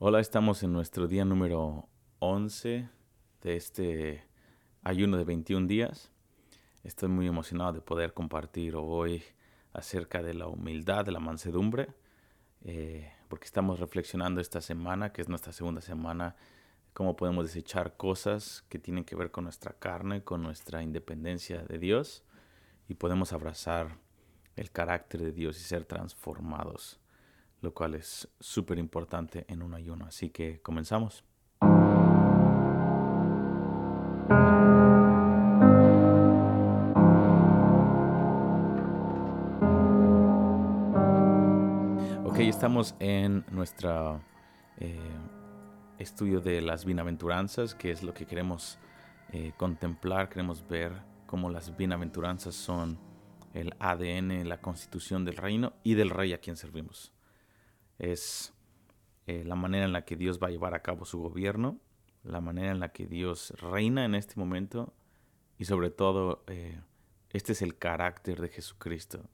Hola, estamos en nuestro día número 11 de este ayuno de 21 días. Estoy muy emocionado de poder compartir hoy acerca de la humildad, de la mansedumbre, eh, porque estamos reflexionando esta semana, que es nuestra segunda semana, cómo podemos desechar cosas que tienen que ver con nuestra carne, con nuestra independencia de Dios, y podemos abrazar el carácter de Dios y ser transformados lo cual es súper importante en un ayuno. Así que comenzamos. Ok, estamos en nuestro eh, estudio de las bienaventuranzas, que es lo que queremos eh, contemplar, queremos ver cómo las bienaventuranzas son el ADN, la constitución del reino y del rey a quien servimos es eh, la manera en la que Dios va a llevar a cabo su gobierno, la manera en la que Dios reina en este momento y sobre todo eh, este es el carácter de Jesucristo.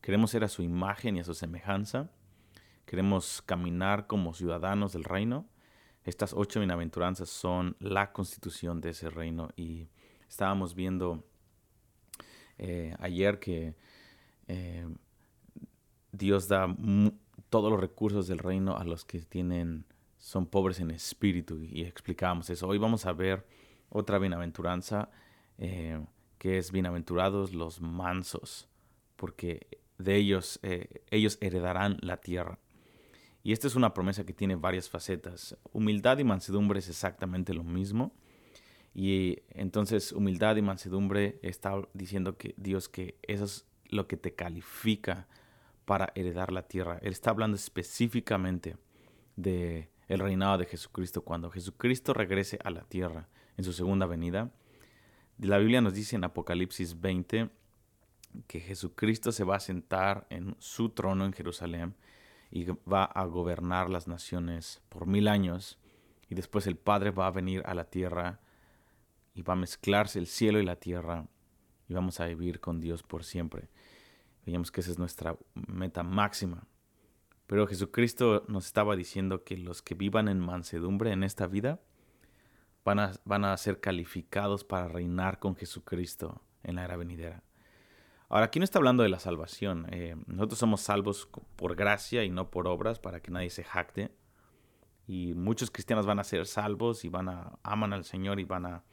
Queremos ser a su imagen y a su semejanza. Queremos caminar como ciudadanos del reino. Estas ocho bienaventuranzas son la constitución de ese reino y estábamos viendo eh, ayer que Dios da todos los recursos del reino a los que tienen son pobres en espíritu y explicábamos eso. Hoy vamos a ver otra bienaventuranza eh, que es bienaventurados los mansos, porque de ellos eh, ellos heredarán la tierra. Y esta es una promesa que tiene varias facetas. Humildad y mansedumbre es exactamente lo mismo. Y entonces humildad y mansedumbre está diciendo que Dios que eso es lo que te califica para heredar la tierra. Él está hablando específicamente de el reinado de Jesucristo cuando Jesucristo regrese a la tierra en su segunda venida. La Biblia nos dice en Apocalipsis 20 que Jesucristo se va a sentar en su trono en Jerusalén y va a gobernar las naciones por mil años y después el Padre va a venir a la tierra y va a mezclarse el cielo y la tierra y vamos a vivir con Dios por siempre. Veíamos que esa es nuestra meta máxima. Pero Jesucristo nos estaba diciendo que los que vivan en mansedumbre en esta vida van a, van a ser calificados para reinar con Jesucristo en la era venidera. Ahora, aquí no está hablando de la salvación. Eh, nosotros somos salvos por gracia y no por obras para que nadie se jacte. Y muchos cristianos van a ser salvos y van a aman al Señor y van a,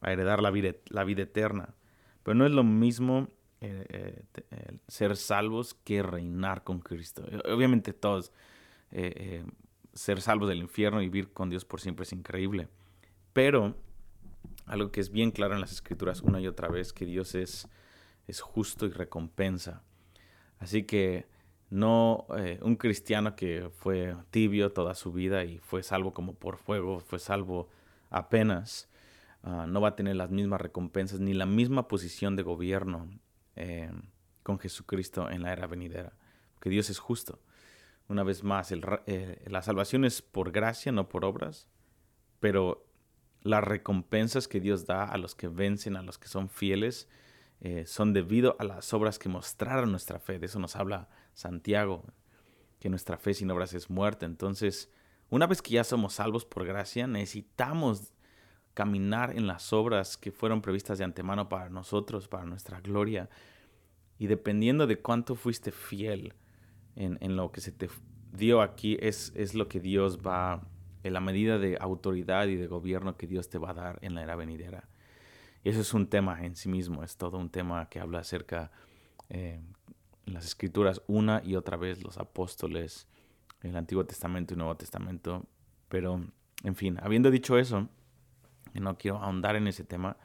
a heredar la vida, la vida eterna. Pero no es lo mismo eh, eh, ser salvos que reinar con Cristo. Obviamente todos, eh, ser salvos del infierno y vivir con Dios por siempre es increíble. Pero algo que es bien claro en las escrituras una y otra vez, que Dios es, es justo y recompensa. Así que no un cristiano que fue tibio toda su vida y fue salvo como por fuego, fue salvo apenas, ah, no va a tener las mismas recompensas ni la misma posición de gobierno eh, con Jesucristo en la era venidera. Que Dios es justo. Una vez más, eh, la salvación es por gracia, no por obras, pero las recompensas que Dios da a los que vencen, a los que son fieles, eh, son debido a las obras que mostraron nuestra fe. De eso nos habla Santiago, que nuestra fe sin obras es muerta. Entonces, una vez que ya somos salvos por gracia, necesitamos caminar en las obras que fueron previstas de antemano para nosotros, para nuestra gloria. Y dependiendo de cuánto fuiste fiel en, lo que se te dio aquí, es, es lo que Dios va, en la medida de autoridad y de gobierno que Dios te va a dar en la era venidera. Y eso es un tema en sí mismo, es todo un tema que habla acerca eh, en las escrituras una y otra vez los apóstoles, el Antiguo Testamento y Nuevo Testamento. Pero, en fin, habiendo dicho eso, no quiero ahondar en ese tema,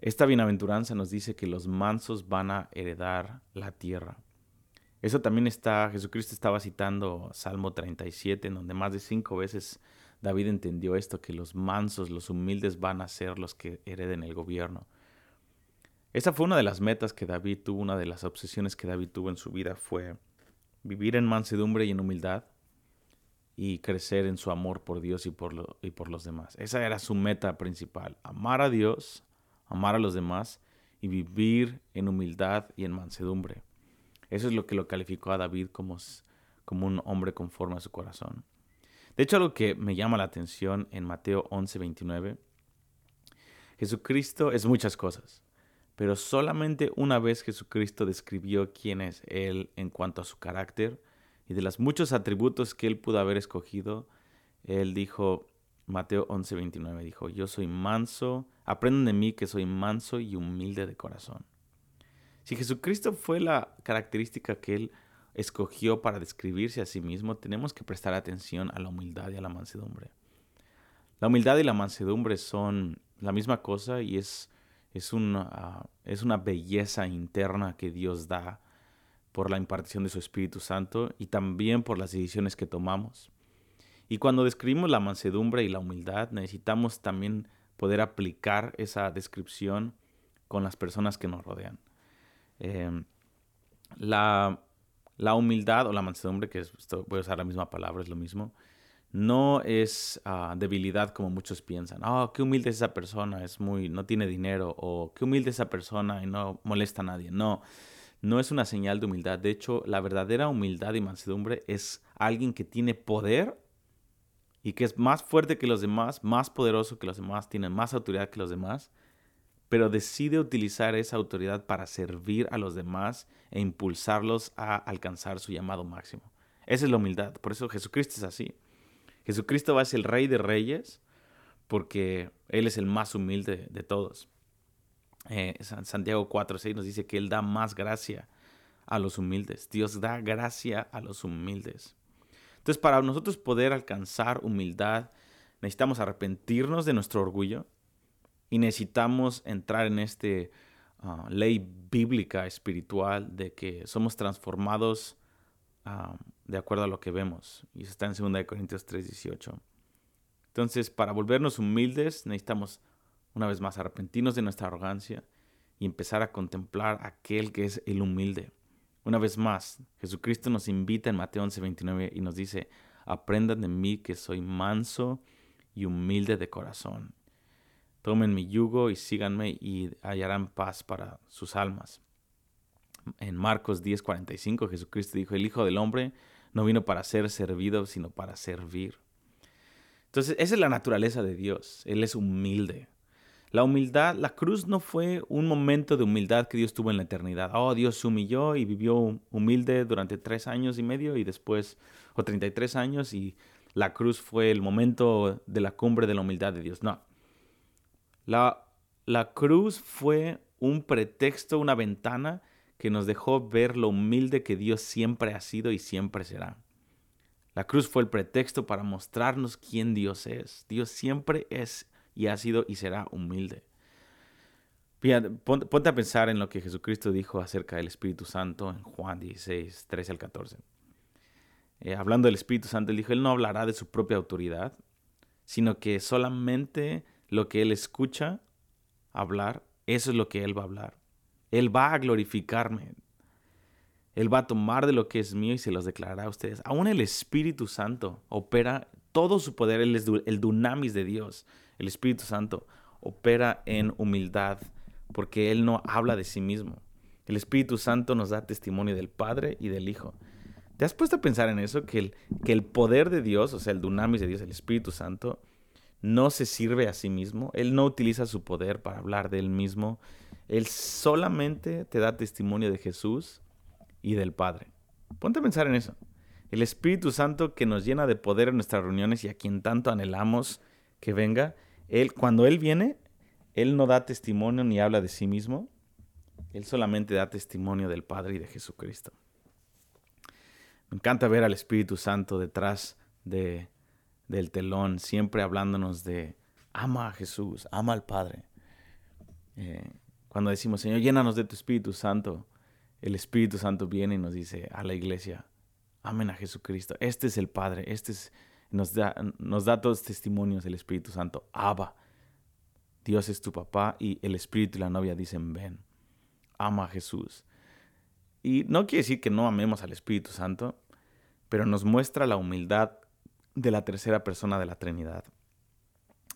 esta bienaventuranza nos dice que los mansos van a heredar la tierra. Eso también está, Jesucristo estaba citando Salmo 37, en donde más de cinco veces David entendió esto, que los mansos, los humildes van a ser los que hereden el gobierno. Esa fue una de las metas que David tuvo, una de las obsesiones que David tuvo en su vida fue vivir en mansedumbre y en humildad y crecer en su amor por Dios y por, y por los demás. Esa era su meta principal, amar a Dios, amar a los demás y vivir en humildad y en mansedumbre. Eso es lo que lo calificó a David como, como un hombre conforme a su corazón. De hecho, algo que me llama la atención en Mateo 11, 29, Jesucristo es muchas cosas, pero solamente una vez Jesucristo describió quién es Él en cuanto a su carácter y de los muchos atributos que Él pudo haber escogido, Él dijo, Mateo 11, 29, dijo, yo soy manso, aprendan de mí que soy manso y humilde de corazón. Si Jesucristo fue la característica que Él escogió para describirse a sí mismo, tenemos que prestar atención a la humildad y a la mansedumbre. La humildad y la mansedumbre son la misma cosa y es, es, una, es una belleza interna que Dios da por la impartición de su Espíritu Santo y también por las decisiones que tomamos. Y cuando describimos la mansedumbre y la humildad, necesitamos también poder aplicar esa descripción con las personas que nos rodean. Em, la, la humildad o la mansedumbre, que voy a usar la misma palabra, es lo mismo, no es ah, debilidad como muchos piensan. Oh, qué humilde es esa persona, es muy, no tiene dinero, o qué humilde es esa persona y no molesta a nadie. No, no es una señal de humildad. De hecho, la verdadera humildad y mansedumbre es alguien que tiene poder y que es más fuerte que los demás, más poderoso que los demás, tiene más autoridad que los demás, pero decide utilizar esa autoridad para servir a los demás e impulsarlos a alcanzar su llamado máximo. Esa es la humildad. Por eso Jesucristo es así. Jesucristo va a ser el rey de reyes porque Él es el más humilde de todos. Eh, Santiago 4.6 nos dice que Él da más gracia a los humildes. Dios da gracia a los humildes. Entonces, para nosotros poder alcanzar humildad, necesitamos arrepentirnos de nuestro orgullo, y necesitamos entrar en esta ah, ley bíblica espiritual de que somos transformados ah, de acuerdo a lo que vemos. Y está en 2 Corintios 3:18. Entonces, para volvernos humildes, necesitamos una vez más arrepentirnos de nuestra arrogancia y empezar a contemplar aquel que es el humilde. Una vez más, Jesucristo nos invita en Mateo 11:29 y nos dice, aprendan de mí que soy manso y humilde de corazón Tomen mi yugo y síganme y hallarán paz para sus almas. En Marcos 10:45 Jesucristo dijo, el Hijo del Hombre no vino para ser servido, sino para servir. Entonces, esa es la naturaleza de Dios. Él es humilde. La humildad, la cruz no fue un momento de humildad que Dios tuvo en la eternidad. Oh, Dios se humilló y vivió humilde durante tres años y medio y después, o 33 años, y la cruz fue el momento de la cumbre de la humildad de Dios. No, la, la cruz fue un pretexto, una ventana que nos dejó ver lo humilde que Dios siempre ha sido y siempre será. La cruz fue el pretexto para mostrarnos quién Dios es. Dios siempre es y ha sido y será humilde. ponte a pensar en lo que Jesucristo dijo acerca del Espíritu Santo en Juan 16, 13 al 14. Eh, hablando del Espíritu Santo, él dijo, Él no hablará de su propia autoridad, sino que solamente lo que Él escucha hablar, eso es lo que Él va a hablar. Él va a glorificarme. Él va a tomar de lo que es mío y se los declarará a ustedes. Aún el Espíritu Santo opera todo su poder, Él es el dunamis de Dios. El Espíritu Santo opera en humildad porque Él no habla de sí mismo. El Espíritu Santo nos da testimonio del Padre y del Hijo. ¿Te has puesto a pensar en eso? Que el, que el poder de Dios, o sea, el dunamis de Dios, el Espíritu Santo, no se sirve a sí mismo, Él no utiliza su poder para hablar de Él mismo, Él solamente te da testimonio de Jesús y del Padre. Ponte a pensar en eso. El Espíritu Santo que nos llena de poder en nuestras reuniones y a quien tanto anhelamos que venga, Él, cuando Él viene, Él no da testimonio ni habla de sí mismo, Él solamente da testimonio del Padre y de Jesucristo. Me encanta ver al Espíritu Santo detrás de del telón, siempre hablándonos de ama a Jesús, ama al Padre. Eh, cuando decimos, Señor, llénanos de tu Espíritu Santo, el Espíritu Santo viene y nos dice a la iglesia, amen a Jesucristo. Este es el Padre, este es, nos, da, nos da testimonios el Espíritu Santo. Abba, Dios es tu papá y el Espíritu y la novia dicen, ven, ama a Jesús. Y no quiere decir que no amemos al Espíritu Santo, pero nos muestra la humildad de la tercera persona de la Trinidad.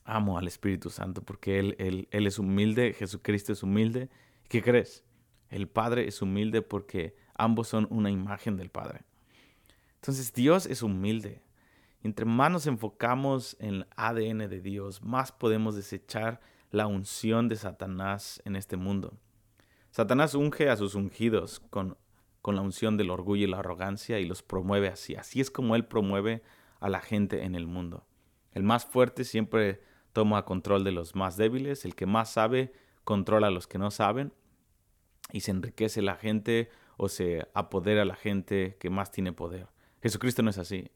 Amo al Espíritu Santo porque Él, él, él es humilde, Jesucristo es humilde. ¿Qué crees? El Padre es humilde porque ambos son una imagen del Padre. Entonces Dios es humilde entre más nos enfocamos en el ADN de Dios, más podemos desechar la unción de Satanás en este mundo. Satanás unge a sus ungidos con, con la unción del orgullo y la arrogancia y los promueve así. Así es como él promueve a la gente en el mundo. El más fuerte siempre toma control de los más débiles, el que más sabe controla a los que no saben y se enriquece la gente o se apodera la gente que más tiene poder. Jesucristo no es así.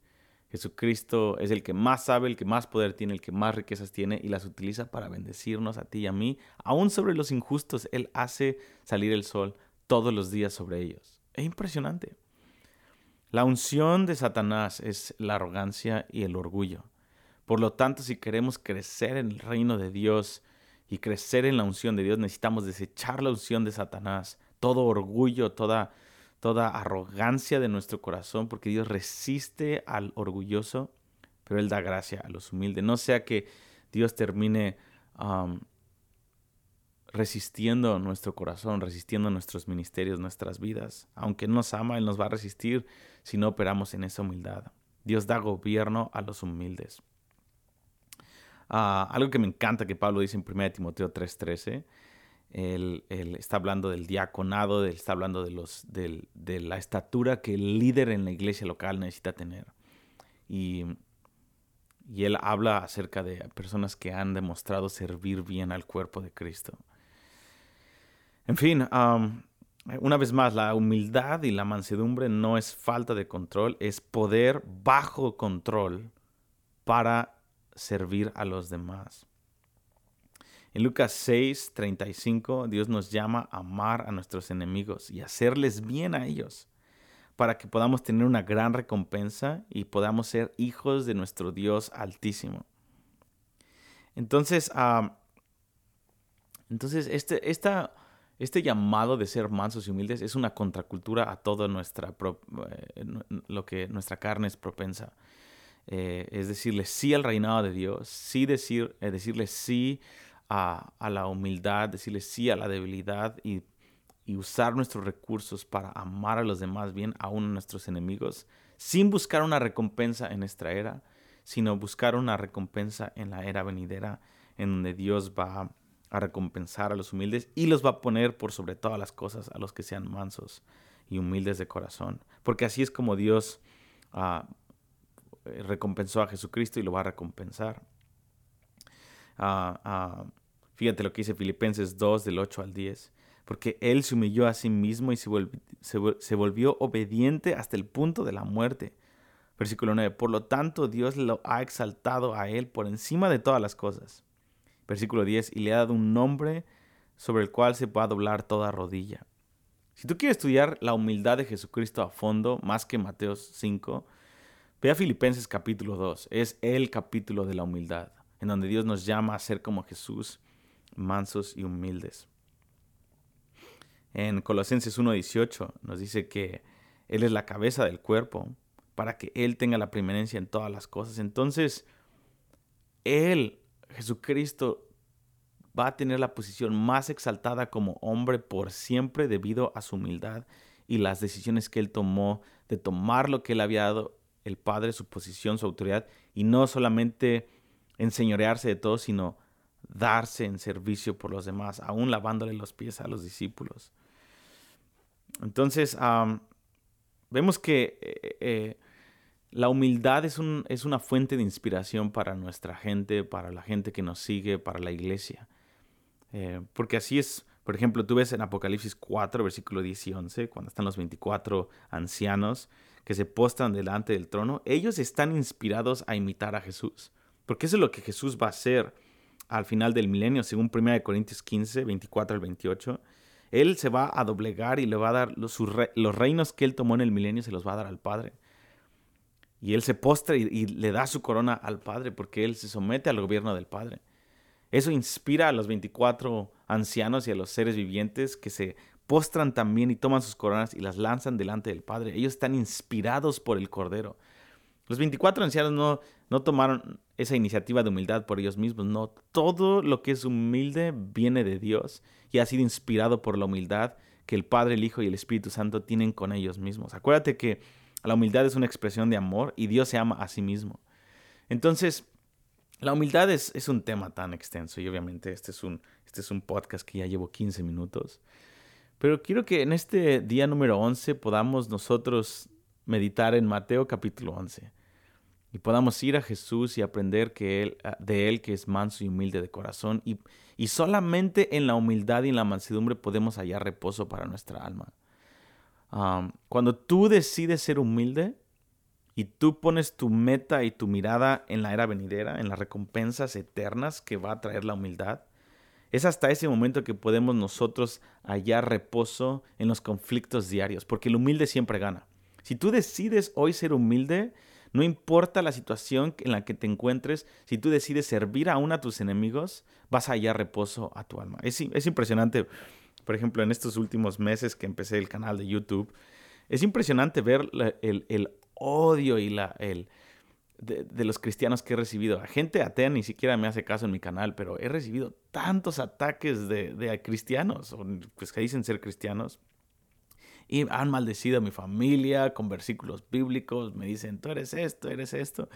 Jesucristo es el que más sabe, el que más poder tiene, el que más riquezas tiene y las utiliza para bendecirnos a ti y a mí. Aún sobre los injustos, Él hace salir el sol todos los días sobre ellos. Es impresionante. La unción de Satanás es la arrogancia y el orgullo. Por lo tanto, si queremos crecer en el reino de Dios y crecer en la unción de Dios, necesitamos desechar la unción de Satanás, todo orgullo, toda toda arrogancia de nuestro corazón, porque Dios resiste al orgulloso, pero Él da gracia a los humildes. No sea que Dios termine resistiendo nuestro corazón, resistiendo nuestros ministerios, nuestras vidas. Aunque nos ama, Él nos va a resistir si no operamos en esa humildad. Dios da gobierno a los humildes. Ah, algo que me encanta que Pablo dice en 1 Timoteo 3:13 él, está hablando del diaconado, él está hablando de, los, de la estatura que el líder en la iglesia local necesita tener. Y, y él habla acerca de personas que han demostrado servir bien al cuerpo de Cristo. En fin, una vez más, la humildad y la mansedumbre no es falta de control, es poder bajo control para servir a los demás. En Lucas 6, 35, Dios nos llama a amar a nuestros enemigos y hacerles bien a ellos, para que podamos tener una gran recompensa y podamos ser hijos de nuestro Dios altísimo. Entonces, entonces este, esta, este llamado de ser mansos y humildes es una contracultura a todo nuestra, eh, lo que nuestra carne es propensa. Eh, es decirle sí al reinado de Dios, sí decir, eh, decirle sí a, la humildad, decirle sí a la debilidad y, usar nuestros recursos para amar a los demás bien, aún a nuestros enemigos, sin buscar una recompensa en esta era, sino buscar una recompensa en la era venidera, en donde Dios va a recompensar a los humildes y los va a poner por sobre todas las cosas a los que sean mansos y humildes de corazón. Porque así es como Dios ah, recompensó a Jesucristo y lo va a recompensar. Fíjate lo que dice Filipenses 2 del 8 al 10. Porque Él se humilló a sí mismo y se volvió, obediente hasta el punto de la muerte. Versículo 9. Por lo tanto, Dios lo ha exaltado a Él por encima de todas las cosas. Versículo 10. Y le ha dado un nombre sobre el cual se pueda doblar toda rodilla. Si tú quieres estudiar la humildad de Jesucristo a fondo, más que Mateo 5, ve a Filipenses capítulo 2. Es el capítulo de la humildad, en donde Dios nos llama a ser como Jesús mansos y humildes. En Colosenses 1.18 nos dice que Él es la cabeza del cuerpo para que Él tenga la preeminencia en todas las cosas. Entonces, Él, Jesucristo, va a tener la posición más exaltada como hombre por siempre debido a su humildad y las decisiones que Él tomó de tomar lo que Él había dado el Padre, su posición, su autoridad, y no solamente enseñorearse de todo, sino darse en servicio por los demás, aún lavándole los pies a los discípulos. Entonces, vemos que eh, eh, la humildad es, un, es, una fuente de inspiración para nuestra gente, para la gente que nos sigue, para la iglesia. Eh, porque así es, por ejemplo, tú ves en Apocalipsis 4, versículo 10 y 11, cuando están los 24 ancianos que se postran delante del trono, ellos están inspirados a imitar a Jesús. Porque eso es lo que Jesús va a hacer al final del milenio, según 1 Corintios 15, 24 al 28. Él se va a doblegar y le va a dar los, los, reinos que él tomó en el milenio, se los va a dar al Padre. Y él se postra y, le da su corona al Padre porque él se somete al gobierno del Padre. Eso inspira a los 24 ancianos y a los seres vivientes que se postran también y toman sus coronas y las lanzan delante del Padre. Ellos están inspirados por el Cordero. Los 24 ancianos no, no tomaron esa iniciativa de humildad por ellos mismos, no. Todo lo que es humilde viene de Dios y ha sido inspirado por la humildad que el Padre, el Hijo y el Espíritu Santo tienen con ellos mismos. Acuérdate que la humildad es una expresión de amor y Dios se ama a sí mismo. Entonces, la humildad es, es, un tema tan extenso y obviamente este es, un, este es un podcast que ya llevo 15 minutos. Pero quiero que en este día número 11 podamos nosotros meditar en Mateo capítulo 11 y podamos ir a Jesús y aprender que él, ah, de Él que es manso y humilde de corazón y, y solamente en la humildad y en la mansedumbre podemos hallar reposo para nuestra alma. cuando tú decides ser humilde y tú pones tu meta y tu mirada en la era venidera, en las recompensas eternas que va a traer la humildad, es hasta ese momento que podemos nosotros hallar reposo en los conflictos diarios, porque el humilde siempre gana. Si tú decides hoy ser humilde, no importa la situación en la que te encuentres, si tú decides servir aún a tus enemigos, vas a hallar reposo a tu alma. Es, es impresionante, por ejemplo, en estos últimos meses que empecé el canal de YouTube, es impresionante ver el, odio y la, el, de, los cristianos que he recibido. A gente atea ni siquiera me hace caso en mi canal, pero he recibido tantos ataques de, de cristianos, pues que dicen ser cristianos, y han maldecido a mi familia con versículos bíblicos, me dicen, tú eres esto, eres esto.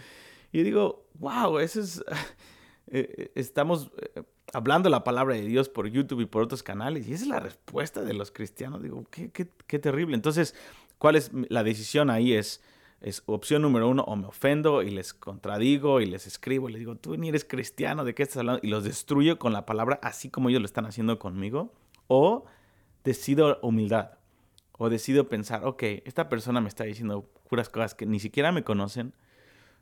Y digo, wow, eso es, eh, eh, estamos eh, hablando la palabra de Dios por YouTube y por otros canales, y esa es la respuesta de los cristianos. Digo, qué, qué, qué terrible. Entonces, ¿cuál es la decisión ahí? Es, es opción número uno, o me ofendo y les contradigo y les escribo y les digo, tú ni eres cristiano, ¿de qué estás hablando? Y los destruyo con la palabra, así como ellos lo están haciendo conmigo. O decido humildad o decido pensar, ok, esta persona me está diciendo puras cosas que ni siquiera me conocen,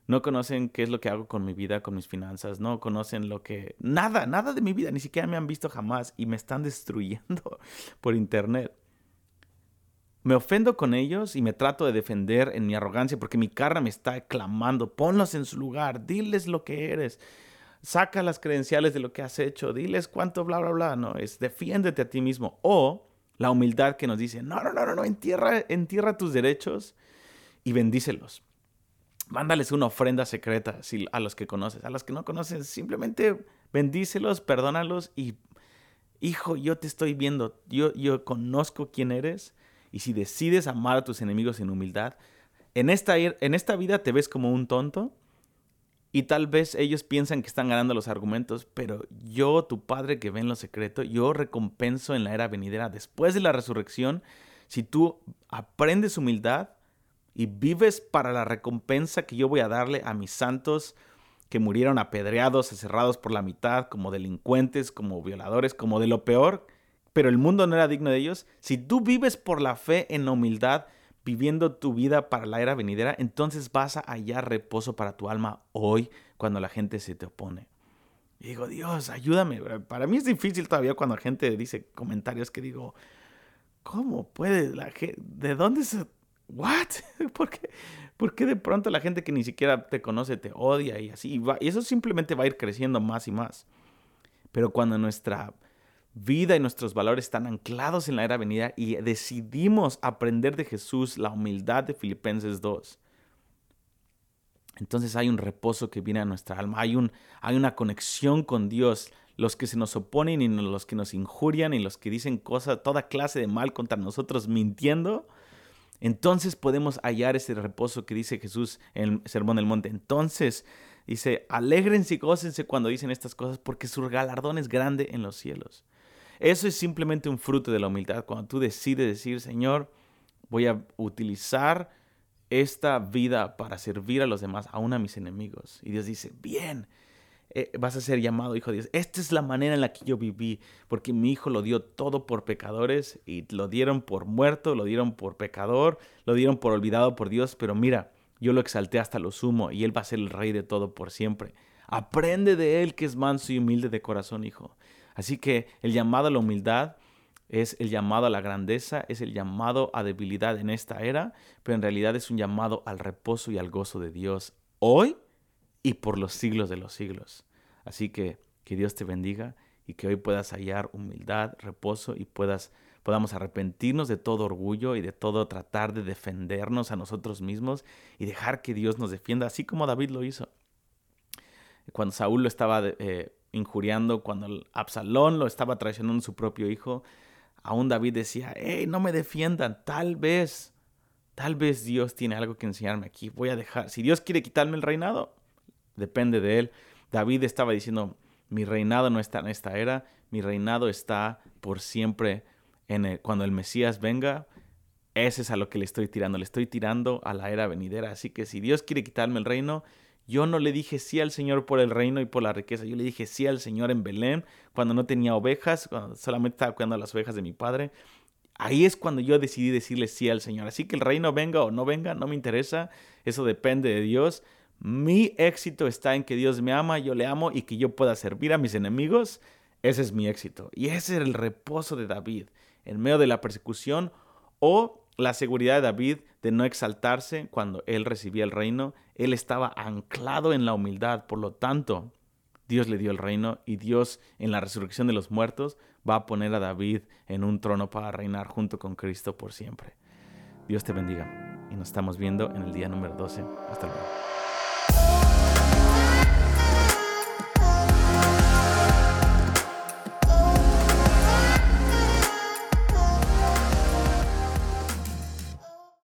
no conocen qué es lo que hago con mi vida, con mis finanzas, no conocen lo que... Nada, nada de mi vida, ni siquiera me han visto jamás y me están destruyendo por internet. Me ofendo con ellos y me trato de defender en mi arrogancia porque mi cara me está clamando, ponlos en su lugar, diles lo que eres, saca las credenciales de lo que has hecho, diles cuánto bla, bla, bla, no, es defiéndete a ti mismo. O la humildad que nos dice, no, no, no, no, no, entierra, entierra tus derechos y bendícelos. Mándales una ofrenda secreta a los que conoces. A los que no conoces, simplemente bendícelos, perdónalos y, hijo, yo te estoy viendo, yo, yo conozco quién eres y si decides amar a tus enemigos en humildad, en esta, en esta vida te ves como un tonto, y tal vez ellos piensan que están ganando los argumentos, pero yo, tu Padre que ve en lo secreto, yo recompenso en la era venidera después de la resurrección. Si tú aprendes humildad y vives para la recompensa que yo voy a darle a mis santos que murieron apedreados, cerrados por la mitad, como delincuentes, como violadores, como de lo peor, pero el mundo no era digno de ellos, si tú vives por la fe en la humildad, viviendo tu vida para la era venidera, entonces vas a hallar reposo para tu alma hoy cuando la gente se te opone. Y digo, Dios, ayúdame. Para mí es difícil todavía cuando la gente dice comentarios que digo, ¿cómo puede la gente? ¿De dónde se... ¿What? ¿Por qué? ¿Por qué de pronto la gente que ni siquiera te conoce te odia y así? y eso simplemente va a ir creciendo más y más. Pero cuando nuestra vida y nuestros valores están anclados en la era venida y decidimos aprender de Jesús la humildad de Filipenses 2, entonces hay un reposo que viene a nuestra alma, hay, un, hay una conexión con Dios. Los que se nos oponen y los que nos injurian y los que dicen cosas, toda clase de mal contra nosotros mintiendo, entonces podemos hallar ese reposo que dice Jesús en el Sermón del Monte. Entonces dice, alégrense y gócense cuando dicen estas cosas porque su galardón es grande en los cielos. Eso es simplemente un fruto de la humildad. Cuando tú decides decir, Señor, voy a utilizar esta vida para servir a los demás, aún a mis enemigos. Y Dios dice, bien, eh, vas a ser llamado hijo de Dios. Esta es la manera en la que yo viví, porque mi hijo lo dio todo por pecadores y lo dieron por muerto, lo dieron por pecador, lo dieron por olvidado por Dios, pero mira, yo lo exalté hasta lo sumo y él va a ser el rey de todo por siempre. Aprende de él que es manso y humilde de corazón, hijo. Así que el llamado a la humildad es el llamado a la grandeza, es el llamado a debilidad en esta era, pero en realidad es un llamado al reposo y al gozo de Dios hoy y por los siglos de los siglos. Así que que Dios te bendiga y que hoy puedas hallar humildad, reposo y puedas podamos arrepentirnos de todo orgullo y de todo tratar de defendernos a nosotros mismos y dejar que Dios nos defienda, así como David lo hizo. Cuando Saúl lo estaba eh, injuriando, cuando Absalón lo estaba traicionando su propio hijo, aún David decía, hey, no me defiendan, tal vez, tal vez Dios tiene algo que enseñarme aquí, voy a dejar, si Dios quiere quitarme el reinado, depende de Él. David estaba diciendo, mi reinado no está en esta era, mi reinado está por siempre en cuando el Mesías venga. Ese es a lo que le estoy tirando, le estoy tirando a la era venidera. Así que si Dios quiere quitarme el reino, yo no le dije sí al Señor por el reino y por la riqueza. Yo le dije sí al Señor en Belén, cuando no tenía ovejas, cuando solamente estaba cuidando las ovejas de mi padre. Ahí es cuando yo decidí decirle sí al Señor. Así que el reino venga o no venga, no me interesa. Eso depende de Dios. Mi éxito está en que Dios me ama, yo le amo y que yo pueda servir a mis enemigos. Ese es mi éxito. Y ese era el reposo de David en medio de la persecución o la seguridad de David de no exaltarse cuando él recibía el reino. Él estaba anclado en la humildad. Por lo tanto, Dios le dio el reino y Dios en la resurrección de los muertos va a poner a David en un trono para reinar junto con Cristo por siempre. Dios te bendiga y nos estamos viendo en el día número 12. Hasta luego.